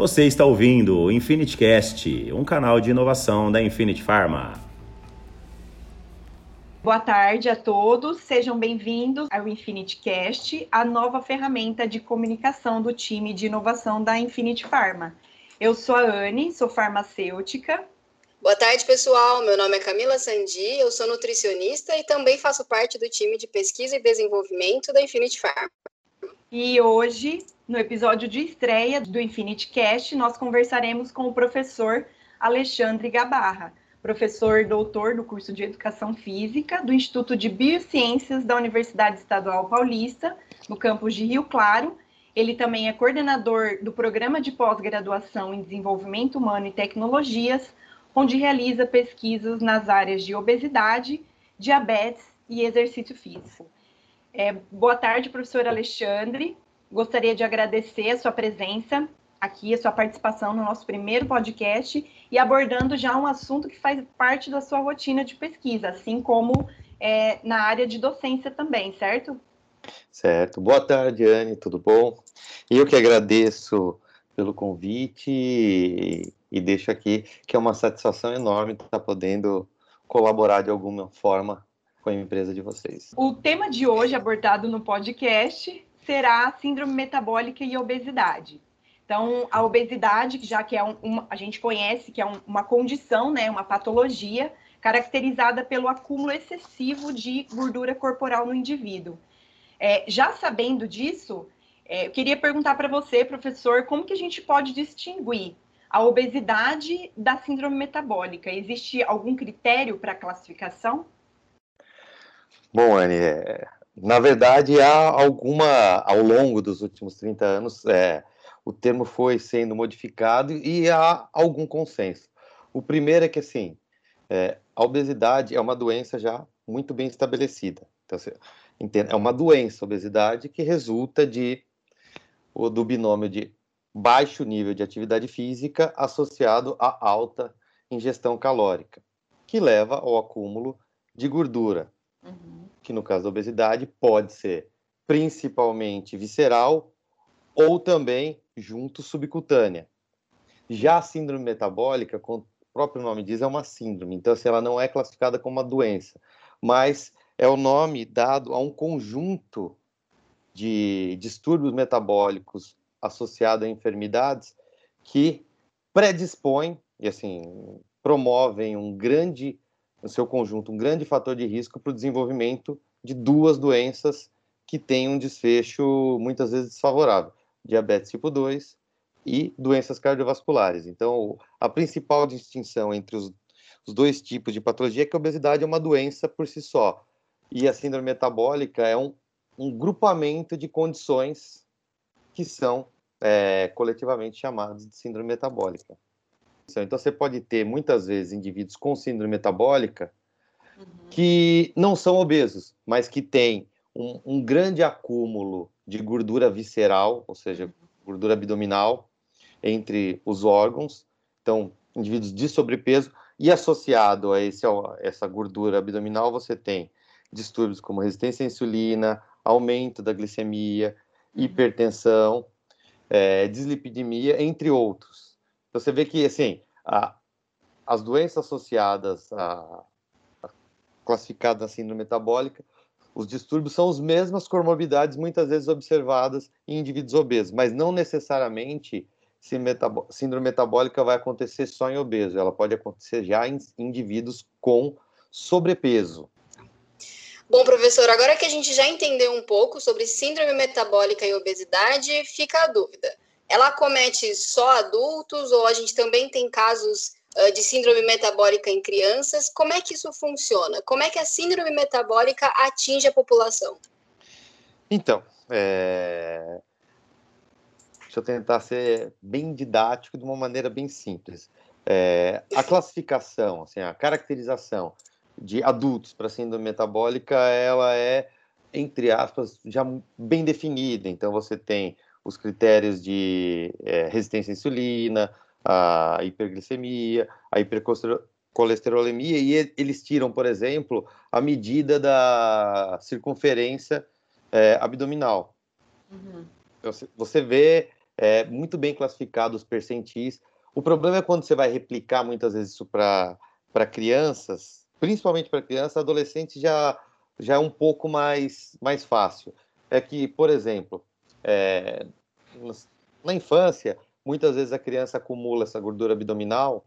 Você está ouvindo o Infinity Cast, um canal de inovação da Infinity Pharma. Boa tarde a todos, sejam bem-vindos ao Infinity Cast, a nova ferramenta de comunicação do time de inovação da Infinity Pharma. Eu sou a Anne, sou farmacêutica. Boa tarde, pessoal. Meu nome é Camila Sandi, eu sou nutricionista e também faço parte do time de pesquisa e desenvolvimento da Infinity Pharma. E hoje, no episódio de estreia do Infinity Cast, nós conversaremos com o professor Alexandre Gabarra, professor doutor do curso de Educação Física do Instituto de Biociências da Universidade Estadual Paulista, no campus de Rio Claro. Ele também é coordenador do Programa de Pós-Graduação em Desenvolvimento Humano e Tecnologias, onde realiza pesquisas nas áreas de obesidade, diabetes e exercício físico. É, boa tarde, professor Alexandre. Gostaria de agradecer a sua presença aqui, a sua participação no nosso primeiro podcast e abordando já um assunto que faz parte da sua rotina de pesquisa, assim como é, na área de docência também, certo? Certo. Boa tarde, Anne, tudo bom? Eu que agradeço pelo convite e, e deixo aqui que é uma satisfação enorme estar podendo colaborar de alguma forma com a empresa de vocês. O tema de hoje abordado no podcast será síndrome metabólica e obesidade. Então, a obesidade, já que é um, uma, a gente conhece que é um, uma condição, né, uma patologia caracterizada pelo acúmulo excessivo de gordura corporal no indivíduo. É, já sabendo disso, é, eu queria perguntar para você, professor, como que a gente pode distinguir a obesidade da síndrome metabólica? Existe algum critério para classificação? Bom, Anne, é, na verdade, há alguma, ao longo dos últimos 30 anos, é, o termo foi sendo modificado e há algum consenso. O primeiro é que, assim, é, a obesidade é uma doença já muito bem estabelecida. Então, você entende? É uma doença, a obesidade, que resulta de, do binômio de baixo nível de atividade física associado a alta ingestão calórica, que leva ao acúmulo de gordura, uhum. que no caso da obesidade pode ser principalmente visceral ou também junto subcutânea. Já a síndrome metabólica, como o próprio nome diz, é uma síndrome, então assim, ela não é classificada como uma doença, mas é o nome dado a um conjunto de distúrbios metabólicos associados a enfermidades que predispõem e assim promovem um grande no seu conjunto, um grande fator de risco para o desenvolvimento de duas doenças que têm um desfecho muitas vezes desfavorável: diabetes tipo 2 e doenças cardiovasculares. Então, a principal distinção entre os, os dois tipos de patologia é que a obesidade é uma doença por si só, e a síndrome metabólica é um, um grupamento de condições que são é, coletivamente chamadas de síndrome metabólica. Então, você pode ter muitas vezes indivíduos com síndrome metabólica uhum. que não são obesos, mas que têm um, um, grande acúmulo de gordura visceral, ou seja, uhum. gordura abdominal, entre os órgãos. Então, indivíduos de sobrepeso, e associado a esse, essa gordura abdominal, você tem distúrbios como resistência à insulina, aumento da glicemia, uhum. hipertensão, é, dislipidemia, entre outros. Então, você vê que, assim, a, as doenças associadas a, a classificadas na síndrome metabólica, os distúrbios são as mesmas comorbidades muitas vezes observadas em indivíduos obesos, mas não necessariamente síndrome metabólica vai acontecer só em obeso, ela pode acontecer já em indivíduos com sobrepeso. Bom, professor, agora que a gente já entendeu um pouco sobre síndrome metabólica e obesidade, fica a dúvida ela acomete só adultos ou a gente também tem casos uh, de síndrome metabólica em crianças? Como é que isso funciona? Como é que a síndrome metabólica atinge a população? Então, é... deixa eu tentar ser bem didático de uma maneira bem simples. É... a classificação, assim, a caracterização de adultos para síndrome metabólica, ela é, entre aspas, já bem definida. Então, você tem os critérios de é, resistência à insulina, a hiperglicemia, a hipercolesterolemia, e eles tiram, por exemplo, a medida da circunferência é, abdominal. Uhum. Então, você vê é muito bem classificado os percentis. O problema é quando você vai replicar muitas vezes isso para crianças, principalmente para crianças, adolescentes já, já é um pouco mais, mais fácil. É que, por exemplo, é, na infância, muitas vezes a criança acumula essa gordura abdominal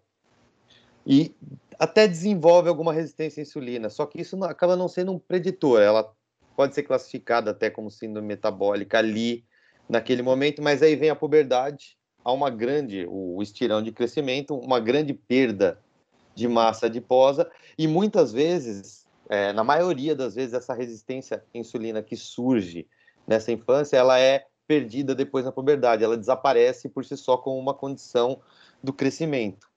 e até desenvolve alguma resistência à insulina, só que isso não, acaba não sendo um preditor, ela pode ser classificada até como síndrome metabólica ali, naquele momento, mas aí vem a puberdade, há uma grande, o estirão de crescimento, uma grande perda de massa adiposa, e muitas vezes, é, na maioria das vezes, essa resistência à insulina que surge nessa infância, ela é perdida depois na puberdade, ela desaparece por si só como uma condição do crescimento.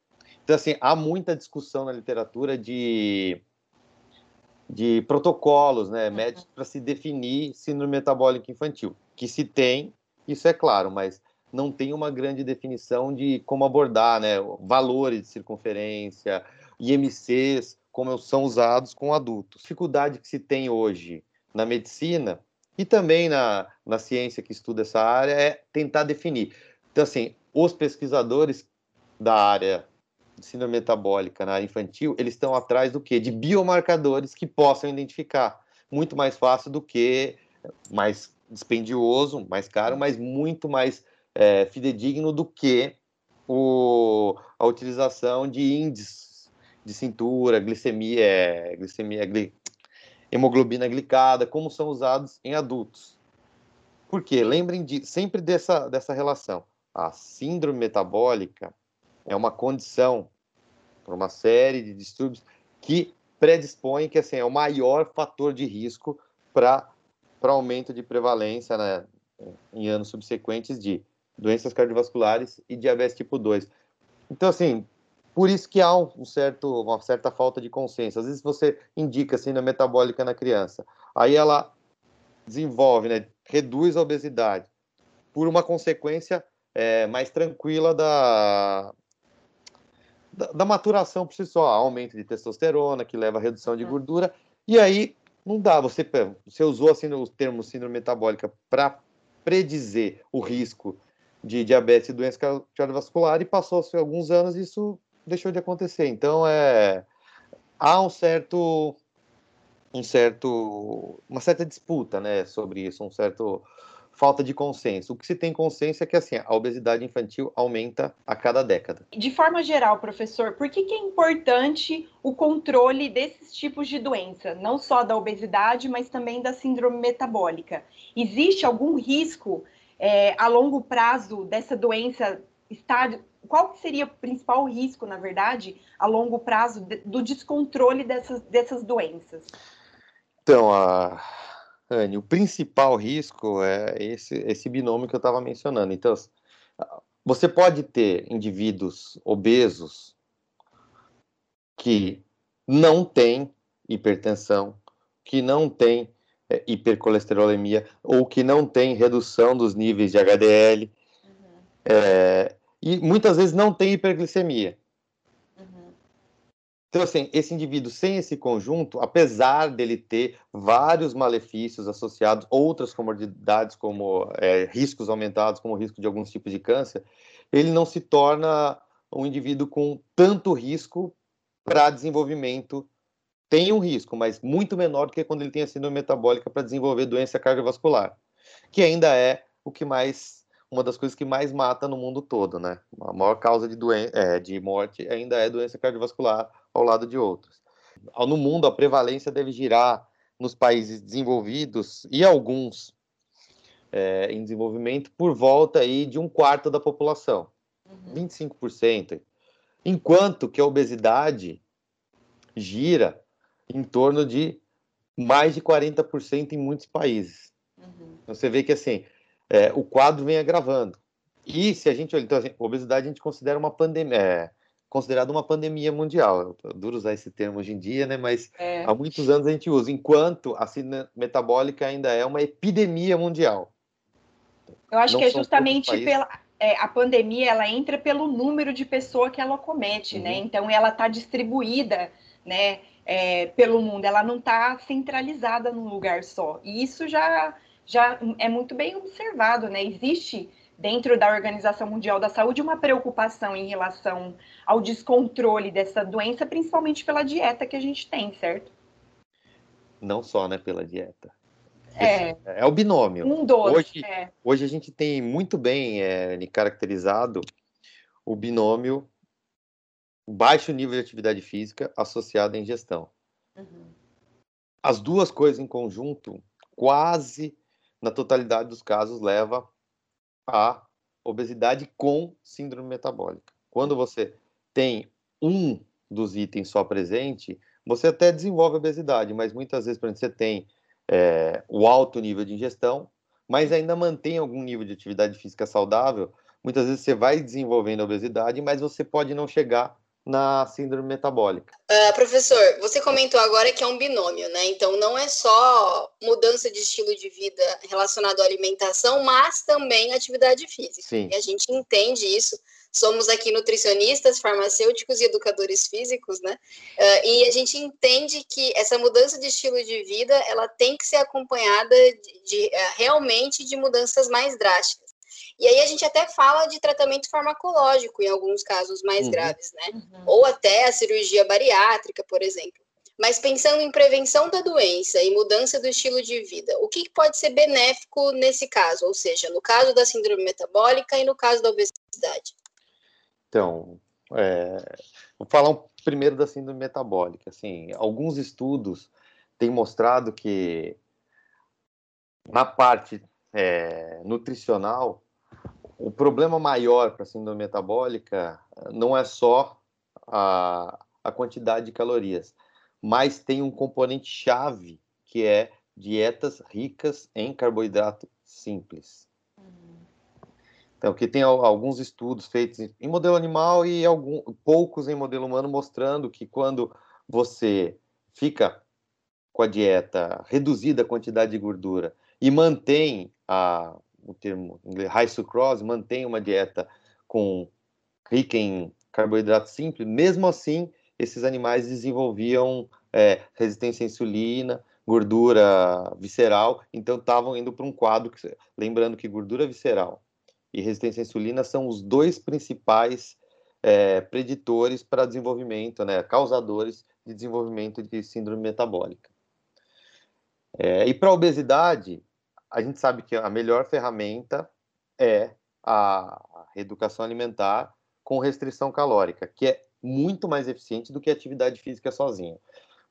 Então, assim, há muita discussão na literatura de, de protocolos, né, médicos para se definir síndrome metabólica infantil. Que se tem, isso é claro, mas não tem uma grande definição de como abordar, né, valores de circunferência, IMCs, como são usados com adultos. A dificuldade que se tem hoje na medicina e também na, na ciência que estuda essa área é tentar definir. Então, assim, os pesquisadores da área síndrome metabólica na área infantil, eles estão atrás do quê? De biomarcadores que possam identificar. Muito mais fácil do que mais dispendioso, mais caro, mas muito mais é, fidedigno do que o, a utilização de índices de cintura, glicemia, é, glicemia gli, hemoglobina glicada, como são usados em adultos. Por quê? Lembrem de, sempre dessa, dessa relação. A síndrome metabólica é uma condição para uma série de distúrbios que predispõe que assim, é o maior fator de risco para aumento de prevalência né, em anos subsequentes de doenças cardiovasculares e diabetes tipo 2. Então, assim, por isso que há um certo, uma certa falta de consenso. Às vezes você indica síndrome metabólica na criança, aí ela desenvolve, né, reduz a obesidade por uma consequência é, mais tranquila da, da, da, maturação por si só, aumento de testosterona, que leva a redução de uhum. gordura, e aí não dá, você, você usou assim, o termo síndrome metabólica para predizer o risco de diabetes e doença cardiovascular e passou-se alguns anos isso deixou de acontecer. Então, é, há um certo um certo uma certa disputa, né, sobre isso, um certo falta de consenso. O que se tem consenso é que assim, a obesidade infantil aumenta a cada década. De forma geral, professor, por que, que é importante o controle desses tipos de doença, não só da obesidade, mas também da síndrome metabólica? Existe algum risco é, a longo prazo dessa doença estar qual seria o principal risco, na verdade, a longo prazo do descontrole dessas, dessas doenças? Então, a Anne, o principal risco é esse, esse binômio que eu estava mencionando. Então, você pode ter indivíduos obesos que não têm hipertensão, que não têm é, hipercolesterolemia ou que não têm redução dos níveis de HDL uhum. é, e muitas vezes não tem hiperglicemia. Então, assim, esse indivíduo sem esse conjunto, apesar dele ter vários malefícios associados, outras comorbidades, como é, riscos aumentados, como o risco de alguns tipos de câncer, ele não se torna um indivíduo com tanto risco para desenvolvimento. Tem um risco, mas muito menor do que quando ele tem a síndrome metabólica para desenvolver doença cardiovascular, que ainda é o que mais uma das coisas que mais mata no mundo todo, né? A maior causa de, doen é, de morte ainda é doença cardiovascular ao lado de outros. No mundo, a prevalência deve girar nos países desenvolvidos e alguns é, em desenvolvimento por volta aí de um quarto da população, uhum. 25%, enquanto que a obesidade gira em torno de mais de 40% em muitos países. Uhum. Você vê que assim é, o quadro vem agravando. E se a gente olha, então, assim, obesidade a gente considera uma pandemia, é, considerado uma pandemia mundial. É duro usar esse termo hoje em dia, né? Mas é. há muitos anos a gente usa, enquanto a síndrome metabólica ainda é uma epidemia mundial. Eu acho Não que é justamente pela é, a pandemia, ela entra pelo número de pessoas que ela comete, né? uhum. né? Então ela está distribuída, né? É, pelo mundo, ela não está centralizada num lugar só. E isso já já é muito bem observado, né? Existe dentro da Organização Mundial da Saúde uma preocupação em relação ao descontrole dessa doença, principalmente pela dieta que a gente tem, certo? Não só, né, pela dieta. É, é o binômio. Um doce. Hoje, é. hoje a gente tem muito bem é, caracterizado o binômio baixo nível de atividade física associado à ingestão. Uhum. As duas coisas em conjunto, quase na totalidade dos casos, leva à obesidade com síndrome metabólica. Quando você tem um dos itens só presente, você até desenvolve obesidade, mas muitas vezes, por exemplo, você tem é, o alto nível de ingestão, mas ainda mantém algum nível de atividade física saudável, muitas vezes você vai desenvolvendo obesidade, mas você pode não chegar na síndrome metabólica. Uh, professor, você comentou agora que é um binômio, né? Então não é só mudança de estilo de vida relacionado à alimentação, mas também atividade física. Sim. E a gente entende isso. Somos aqui nutricionistas, farmacêuticos e educadores físicos, né? Uh, e a gente entende que essa mudança de estilo de vida ela tem que ser acompanhada de, de uh, realmente de mudanças mais drásticas. E aí a gente até fala de tratamento farmacológico em alguns casos mais uhum. graves, né? Uhum. Ou até a cirurgia bariátrica, por exemplo. Mas pensando em prevenção da doença e mudança do estilo de vida, o que pode ser benéfico nesse caso? Ou seja, no caso da síndrome metabólica e no caso da obesidade? Então, é, vou falar um, primeiro da síndrome metabólica. Assim, alguns estudos têm mostrado que na parte é, nutricional o problema maior para a síndrome metabólica não é só a, a quantidade de calorias, mas tem um componente chave que é dietas ricas em carboidrato simples. Então, que tem alguns estudos feitos em modelo animal e algum, poucos em modelo humano mostrando que quando você fica com a dieta reduzida a quantidade de gordura e mantém a o termo inglês, high sucrose, mantém uma dieta com rica em carboidrato simples, mesmo assim, esses animais desenvolviam é, resistência à insulina, gordura visceral, então estavam indo para um quadro, que, lembrando que gordura visceral e resistência à insulina são os dois principais é, preditores para desenvolvimento, né, causadores de desenvolvimento de síndrome metabólica. É, e para a obesidade, a gente sabe que a melhor ferramenta é a reeducação alimentar com restrição calórica, que é muito mais eficiente do que a atividade física sozinha.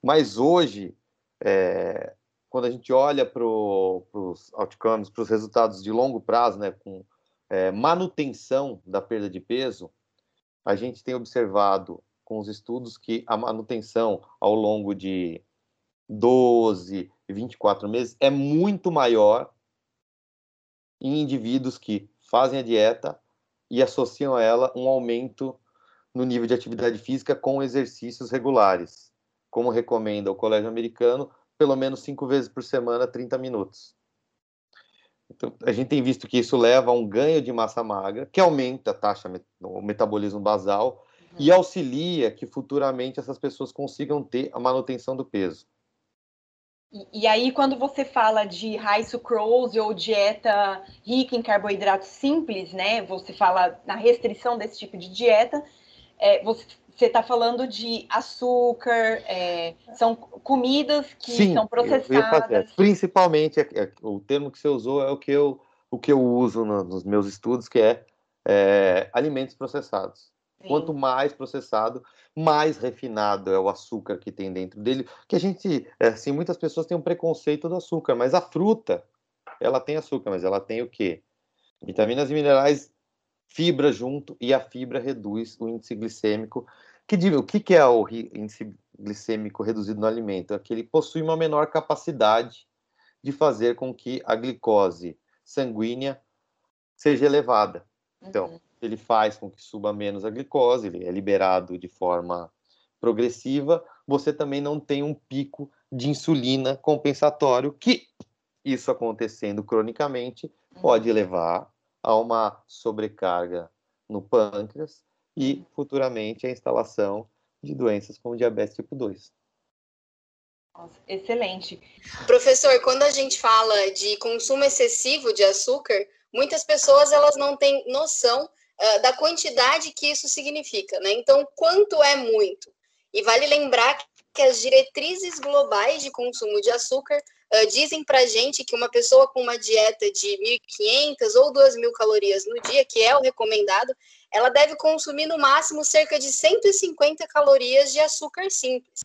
Mas hoje, é, quando a gente olha para os outcomes, para os resultados de longo prazo, né, com é, manutenção da perda de peso, a gente tem observado com os estudos que a manutenção ao longo de 12 e 24 meses é muito maior em indivíduos que fazem a dieta e associam a ela um aumento no nível de atividade física com exercícios regulares, como recomenda o Colégio Americano, pelo menos cinco vezes por semana, 30 minutos. Então, a gente tem visto que isso leva a um ganho de massa magra, que aumenta a taxa, o metabolismo basal, uhum. e auxilia que futuramente essas pessoas consigam ter a manutenção do peso. E, e, aí, quando você fala de high sucrose ou dieta rica em carboidratos simples, né? Você fala na restrição desse tipo de dieta, é, você está falando de açúcar, é, são comidas que Sim, são processadas. Principalmente, é, é, o termo que você usou é o que eu, o que eu uso no, nos meus estudos, que é, é alimentos processados. Sim. Quanto mais processado, mais refinado é o açúcar que tem dentro dele. Que a gente, é, assim, muitas pessoas têm um preconceito do açúcar, mas a fruta, ela tem açúcar, mas ela tem o quê? Vitaminas e minerais, fibra junto, e a fibra reduz o índice glicêmico. Que, o que, que é o índice glicêmico reduzido no alimento? É que ele possui uma menor capacidade de fazer com que a glicose sanguínea seja elevada. Então, uhum ele faz com que suba menos a glicose, ele é liberado de forma progressiva, você também não tem um pico de insulina compensatório, que isso acontecendo cronicamente pode uhum. levar a uma sobrecarga no pâncreas e futuramente a instalação de doenças como diabetes tipo 2. Nossa, excelente. Professor, quando a gente fala de consumo excessivo de açúcar, muitas pessoas elas não têm noção da quantidade que isso significa, né? Então, quanto é muito? E vale lembrar que as diretrizes globais de consumo de açúcar uh, dizem para gente que uma pessoa com uma dieta de 1.500 ou 2.000 calorias no dia, que é o recomendado, ela deve consumir no máximo cerca de 150 calorias de açúcar simples.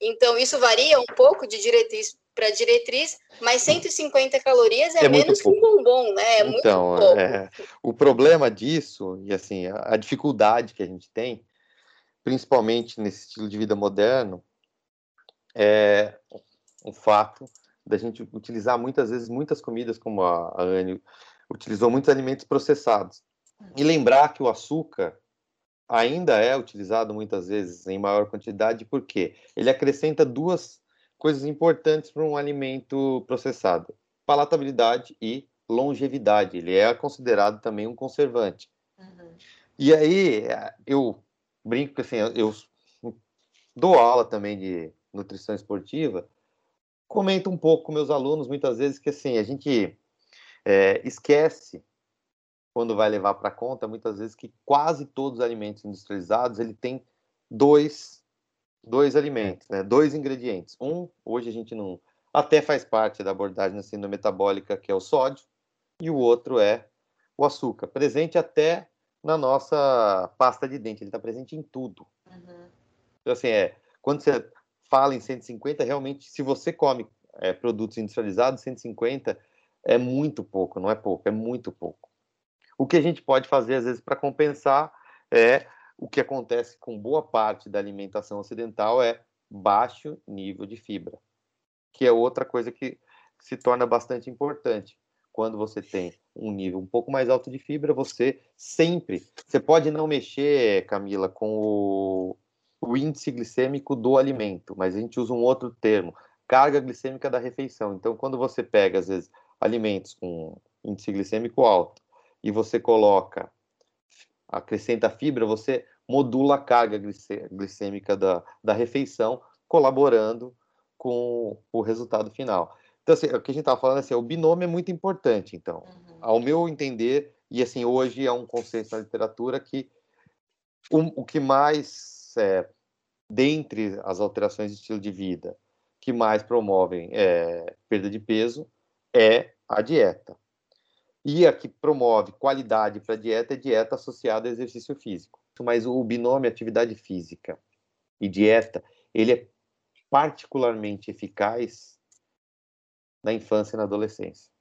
Então, isso varia um pouco de diretriz para diretriz, mas 150 calorias é, é menos que um bombom, né? É então, é, o problema disso, e assim, a, a dificuldade que a gente tem, principalmente nesse estilo de vida moderno, é o fato da gente utilizar muitas vezes muitas comidas, como a, a Anne utilizou, muitos alimentos processados. E lembrar que o açúcar ainda é utilizado muitas vezes em maior quantidade, porque ele acrescenta duas coisas importantes para um alimento processado: palatabilidade e longevidade. Ele é considerado também um conservante. Uhum. E aí eu brinco que assim, eu dou aula também de nutrição esportiva, comento um pouco com meus alunos muitas vezes que assim a gente é, esquece quando vai levar para conta muitas vezes que quase todos os alimentos industrializados ele tem dois dois alimentos, né? dois ingredientes. Um hoje a gente não até faz parte da abordagem da síndrome metabólica que é o sódio e o outro é o açúcar, presente até na nossa pasta de dente, ele está presente em tudo. Uhum. Então, assim, é, quando você fala em 150, realmente, se você come é, produtos industrializados, 150 é muito pouco, não é pouco, é muito pouco. O que a gente pode fazer, às vezes, para compensar é o que acontece com boa parte da alimentação ocidental é baixo nível de fibra, que é outra coisa que se torna bastante importante. Quando você tem um nível um pouco mais alto de fibra, você sempre, você pode não mexer, Camila, com o, o índice glicêmico do alimento, mas a gente usa um outro termo, carga glicêmica da refeição. Então, quando você pega, às vezes, alimentos com índice glicêmico alto e você coloca, acrescenta fibra, você modula a carga glicêmica da, da refeição, colaborando com o resultado final. Então, assim, o que a gente estava falando assim, o binômio é muito importante, então. Uhum. Ao meu entender, e assim, hoje é um consenso na literatura que o, o que mais, é, dentre as alterações de estilo de vida, que mais promovem é, perda de peso é a dieta. E a que promove qualidade para a dieta é dieta associada a exercício físico. Mas o binômio atividade física e dieta, ele é particularmente eficaz na infância e na adolescência.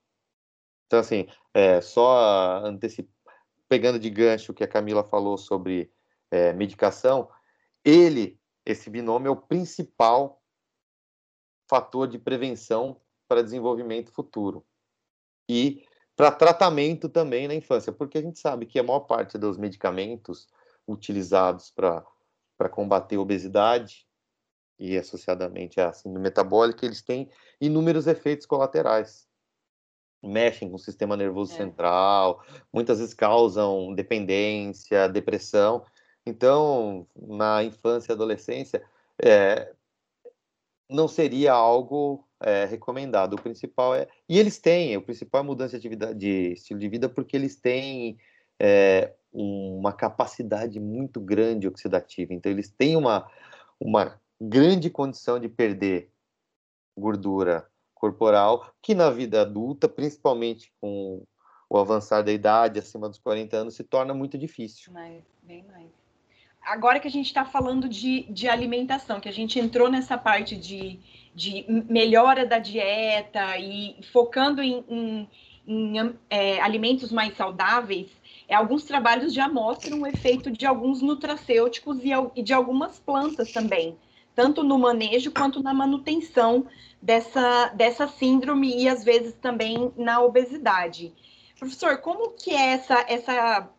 Então, assim, é, só pegando de gancho o que a Camila falou sobre é, medicação, ele, esse binômio, é o principal fator de prevenção para desenvolvimento futuro. E para tratamento também na infância, porque a gente sabe que a maior parte dos medicamentos utilizados para combater a obesidade e associadamente a síndrome metabólica, eles têm inúmeros efeitos colaterais. Mexem com o sistema nervoso é. central, muitas vezes causam dependência, depressão. Então, na infância e adolescência, é, não seria algo é, recomendado. O principal é. E eles têm, o principal é mudança de, atividade, de estilo de vida, porque eles têm é, uma capacidade muito grande oxidativa. Então, eles têm uma, uma grande condição de perder gordura corporal, que na vida adulta, principalmente com o avançar da idade, acima dos 40 anos, se torna muito difícil. Mais, bem mais. Agora que a gente está falando de, de alimentação, que a gente entrou nessa parte de, de melhora da dieta e focando em, em, em é, alimentos mais saudáveis, é, alguns trabalhos já mostram o efeito de alguns nutracêuticos e, e de algumas plantas também, tanto no manejo quanto na manutenção dessa, dessa síndrome e às vezes também na obesidade. Professor, como que é essa, essa,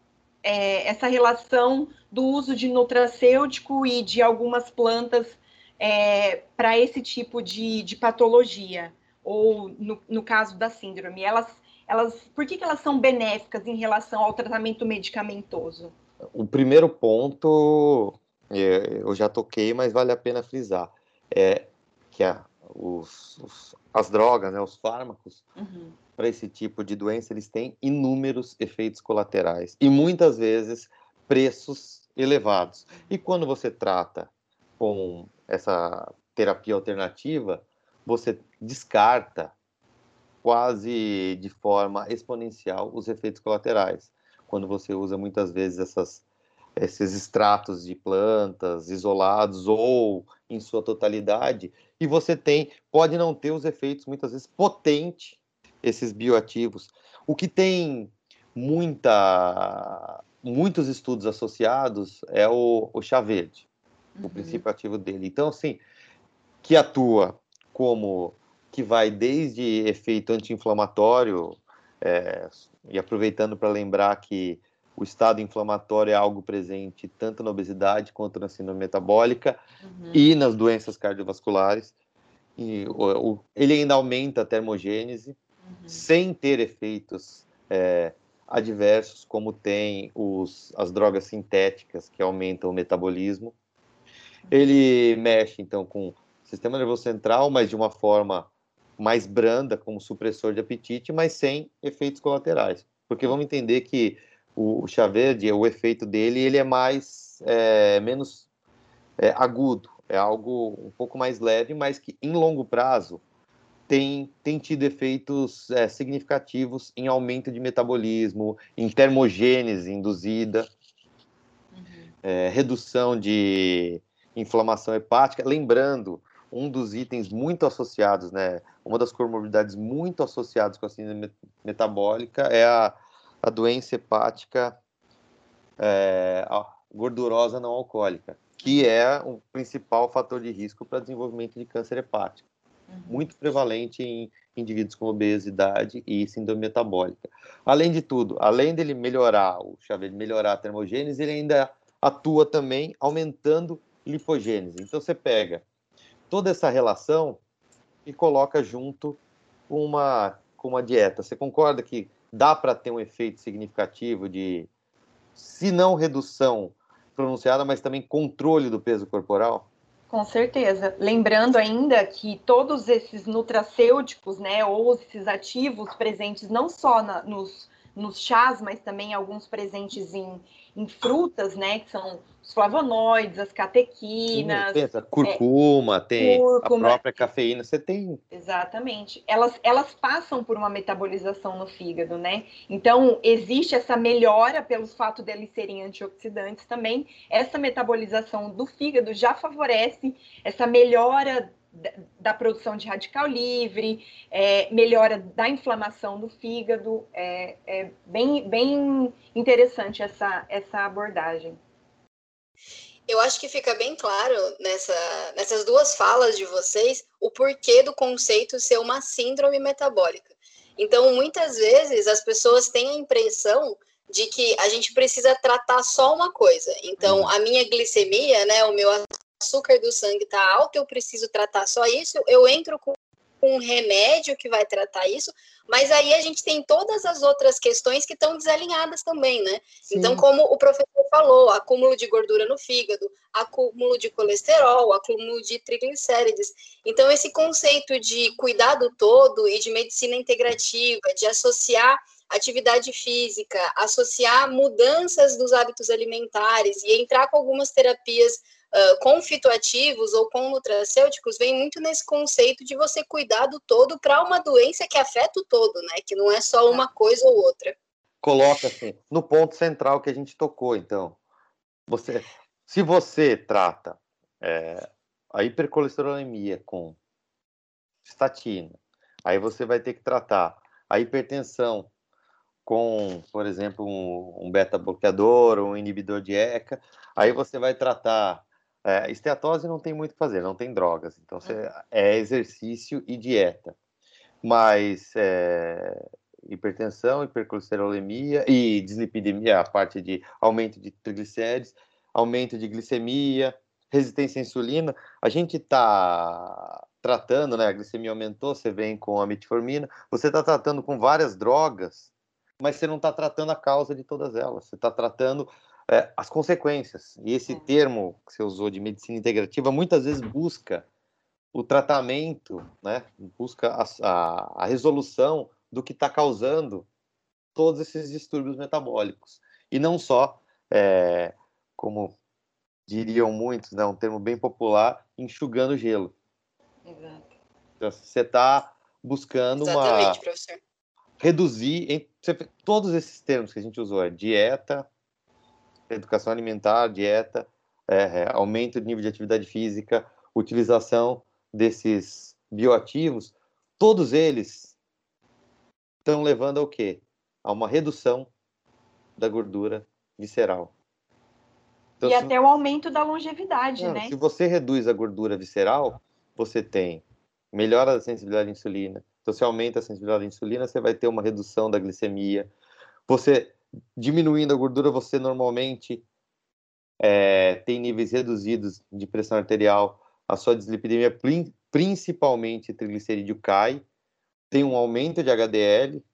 é, essa relação do uso de nutracêutico e de algumas plantas é, para esse tipo de, de patologia, ou no, no, caso da síndrome, elas, elas, por que, que elas são benéficas em relação ao tratamento medicamentoso? O primeiro ponto, é, eu já toquei, mas vale a pena frisar, é que a, os, os, as drogas, né, os fármacos, uhum. para esse tipo de doença, eles têm inúmeros efeitos colaterais e muitas vezes preços elevados. E quando você trata com essa terapia alternativa, você descarta quase de forma exponencial os efeitos colaterais. Quando você usa muitas vezes essas, esses extratos de plantas isolados ou em sua totalidade, e você tem, pode não ter os efeitos muitas vezes potentes, esses bioativos. O que tem muita, muitos estudos associados é o, o chá verde, uhum. o princípio ativo dele. Então, assim, que atua como que vai desde efeito anti-inflamatório, é, e aproveitando para lembrar que o estado inflamatório é algo presente tanto na obesidade quanto na síndrome metabólica uhum. e nas doenças cardiovasculares. E o, o, ele ainda aumenta a termogênese uhum. sem ter efeitos é, adversos, como tem os, as drogas sintéticas que aumentam o metabolismo. Ele mexe, então, com o sistema nervoso central, mas de uma forma mais branda, como supressor de apetite, mas sem efeitos colaterais. Porque vamos entender que o chá verde, o efeito dele, ele é mais, é, menos é, agudo, é algo um pouco mais leve, mas que em longo prazo tem, tem tido efeitos é, significativos em aumento de metabolismo, em termogênese induzida, uhum. É, redução de inflamação hepática. Lembrando, um dos itens muito associados, né, uma das comorbidades muito associadas com a síndrome metabólica é a, a doença hepática é, gordurosa não alcoólica, que é o principal fator de risco para desenvolvimento de câncer hepático, uhum. muito prevalente em indivíduos com obesidade e síndrome metabólica. Além de tudo, além dele melhorar o chá melhorar a termogênese, ele ainda atua também aumentando lipogênese. Então você pega toda essa relação e coloca junto uma, com uma dieta. Você concorda que dá para ter um efeito significativo de, se não redução pronunciada, mas também controle do peso corporal? Com certeza. Lembrando ainda que todos esses nutracêuticos, né, ou esses ativos presentes não só na, nos, nos chás, mas também alguns presentes em, em frutas, né, que são os flavonoides, as catequinas. Sim, tem essa curcuma, é, tem cúrcuma, a própria cafeína, você tem. Exatamente. Elas, elas passam por uma metabolização no fígado, né? Então, existe essa melhora pelo fato deles serem antioxidantes também. Essa metabolização do fígado já favorece essa melhora da produção de radical livre, é, melhora da inflamação do fígado. É, é, bem, bem interessante essa, essa abordagem. Eu acho que fica bem claro nessa, nessas duas falas de vocês o porquê do conceito ser uma síndrome metabólica. Então, muitas vezes as pessoas têm a impressão de que a gente precisa tratar só uma coisa. Então, uhum. a minha glicemia, né, o meu açúcar do sangue está alto, eu preciso tratar só isso, eu entro com um remédio que vai tratar isso, mas aí a gente tem todas as outras questões que estão desalinhadas também, né? Sim. Então, como o professor falou, acúmulo de gordura no fígado, acúmulo de colesterol, acúmulo de triglicérides. Então, esse conceito de cuidado todo e de medicina integrativa, de associar atividade física, associar mudanças dos hábitos alimentares e entrar com algumas terapias uh, com fitoativos ou com nutracêuticos vem muito nesse conceito de você cuidar do todo para uma doença que afeta o todo, né? Que não é só uma coisa ou outra. Coloca assim, no ponto central que a gente tocou, então. Você, se você trata é, a hipercolesterolemia com estatina, aí você vai ter que tratar a hipertensão com, por exemplo, um, um beta-bloqueador, um inibidor de ECA, aí você vai tratar é, esteatose não tem muito o que fazer, não tem drogas. Então, você, uhum. é exercício e dieta. Mas é, hipertensão, hipercolesterolemia e dislipidemia, a parte de aumento de triglicérides, aumento de glicemia, resistência à insulina, a gente está tratando, né? A glicemia aumentou, você vem com a metformina, você está tratando com várias drogas, mas você não está tratando a causa de todas elas. Você está tratando é, as consequências. E esse é. termo que você usou de medicina integrativa muitas vezes busca o tratamento, né, busca a, a, a resolução do que está causando todos esses distúrbios metabólicos. E não só, é, como diriam muitos, né, um termo bem popular, enxugando gelo. Exato. Então, você está buscando uma professor. reduzir em, todos esses termos que a gente usou, é dieta, educação alimentar, dieta, é, é, aumento de nível de atividade física, utilização desses bioativos, todos eles estão levando ao quê? A uma redução da gordura visceral. Então, e se... até o aumento da longevidade, Não, né? Se você reduz a gordura visceral, você tem melhora da sensibilidade à insulina. Então, se aumenta a sensibilidade à insulina, você vai ter uma redução da glicemia. Você diminuindo a gordura, você normalmente é, tem níveis reduzidos de pressão arterial, a sua dislipidemia, principalmente triglicerídeo, cai, tem um aumento de HDL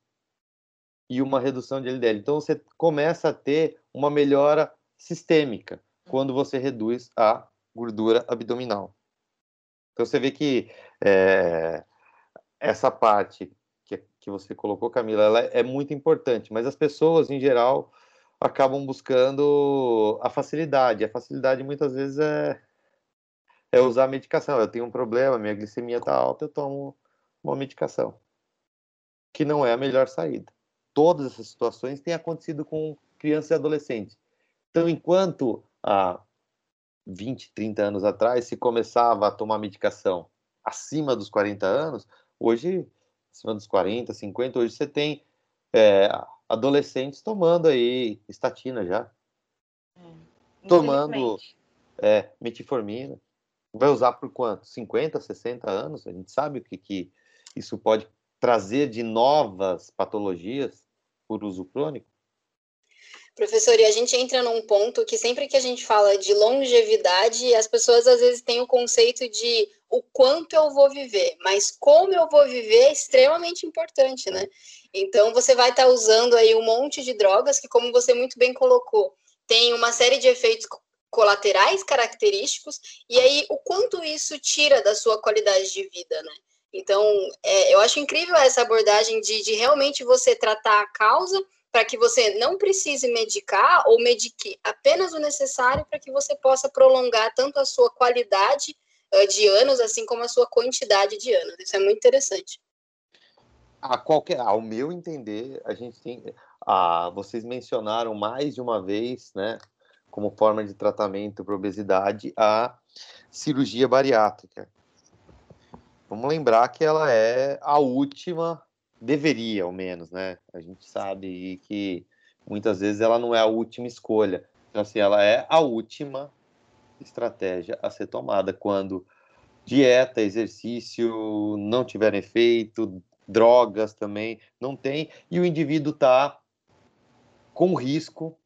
e uma redução de LDL. Então, você começa a ter uma melhora sistêmica quando você reduz a gordura abdominal. Então, você vê que é, essa parte que, você colocou, Camila, ela é muito importante, mas as pessoas, em geral, acabam buscando a facilidade. A facilidade, muitas vezes, é, é usar a medicação. Eu tenho um problema, minha glicemia está alta, eu tomo uma medicação. Que não é a melhor saída. Todas essas situações têm acontecido com crianças e adolescentes. Então, enquanto há 20, 30 anos atrás se começava a tomar medicação acima dos 40 anos, hoje, acima dos 40, 50, hoje você tem é, adolescentes tomando aí estatina já. Hum, tomando é, metformina. Vai usar por quanto? 50, 60 anos? A gente sabe o que, que isso pode trazer de novas patologias por uso crônico? Professor, e a gente entra num ponto que sempre que a gente fala de longevidade, as pessoas às vezes têm o conceito de o quanto eu vou viver, mas como eu vou viver é extremamente importante, né? Então você vai estar tá usando aí um monte de drogas que, como você muito bem colocou, tem uma série de efeitos colaterais característicos, e aí o quanto isso tira da sua qualidade de vida, né? Então, é, eu acho incrível essa abordagem de, de realmente você tratar a causa para que você não precise medicar ou medique apenas o necessário para que você possa prolongar tanto a sua qualidade de anos, assim como a sua quantidade de anos. Isso é muito interessante. A qualquer, ao meu entender, a gente tem, ah, vocês mencionaram mais de uma vez, né, como forma de tratamento para obesidade, a cirurgia bariátrica. Vamos lembrar que ela é a última deveria, ao menos, né? A gente sabe que muitas vezes ela não é a última escolha. Então, assim, ela é a última estratégia a ser tomada quando dieta, exercício não tiverem efeito, drogas também não tem, e o indivíduo está com risco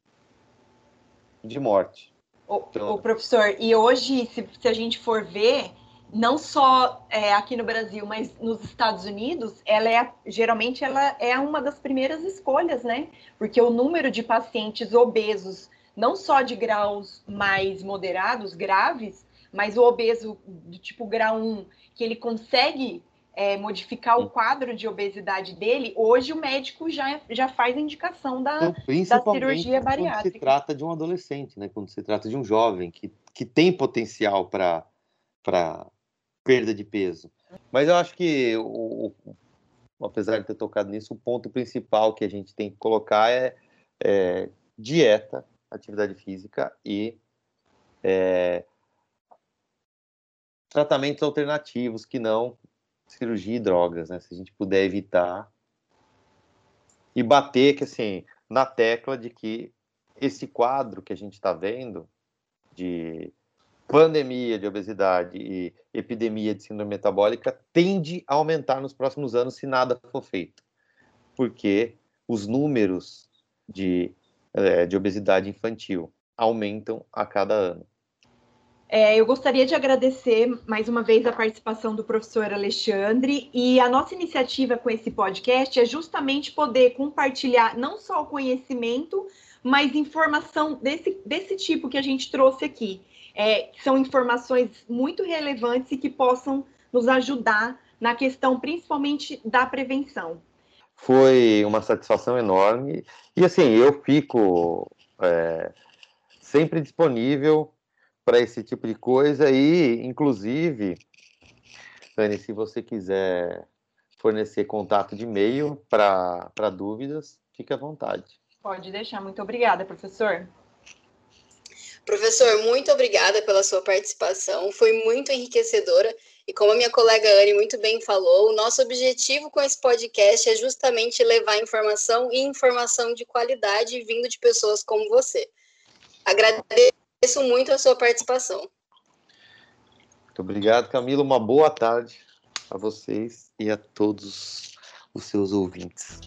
de morte. O, então, o professor, e hoje, se, se a gente for ver, não só é, aqui no Brasil, mas nos Estados Unidos, ela é geralmente ela é uma das primeiras escolhas, né? Porque o número de pacientes obesos, não só de graus mais moderados, graves, mas o obeso do tipo grau 1, que ele consegue é, modificar o quadro de obesidade dele, hoje o médico já, já faz a indicação da, então, da cirurgia bariátrica. Quando se trata de um adolescente, né? Quando se trata de um jovem que, que tem potencial para perda de peso. Mas eu acho que, o, o, apesar de ter tocado nisso, o ponto principal que a gente tem que colocar é, é dieta, atividade física e é, tratamentos alternativos que não cirurgia e drogas, né? Se a gente puder evitar e bater que assim na tecla de que esse quadro que a gente está vendo de pandemia de obesidade e epidemia de síndrome metabólica tende a aumentar nos próximos anos se nada for feito, porque os números de, é, de obesidade infantil aumentam a cada ano. É, eu gostaria de agradecer mais uma vez a participação do professor Alexandre e a nossa iniciativa com esse podcast é justamente poder compartilhar não só o conhecimento, mas informação desse, desse tipo que a gente trouxe aqui é, são informações muito relevantes e que possam nos ajudar na questão principalmente da prevenção. Foi uma satisfação enorme e assim eu fico é, sempre disponível para esse tipo de coisa e, inclusive, Dani, se você quiser fornecer contato de e-mail para dúvidas, fique à vontade. Pode deixar. Muito obrigada, professor. Professor, muito obrigada pela sua participação. Foi muito enriquecedora. E como a minha colega Anne muito bem falou, o nosso objetivo com esse podcast é justamente levar informação e informação de qualidade vindo de pessoas como você. Agradeço muito a sua participação. Muito obrigado, Camila. Uma boa tarde a vocês e a todos os seus ouvintes.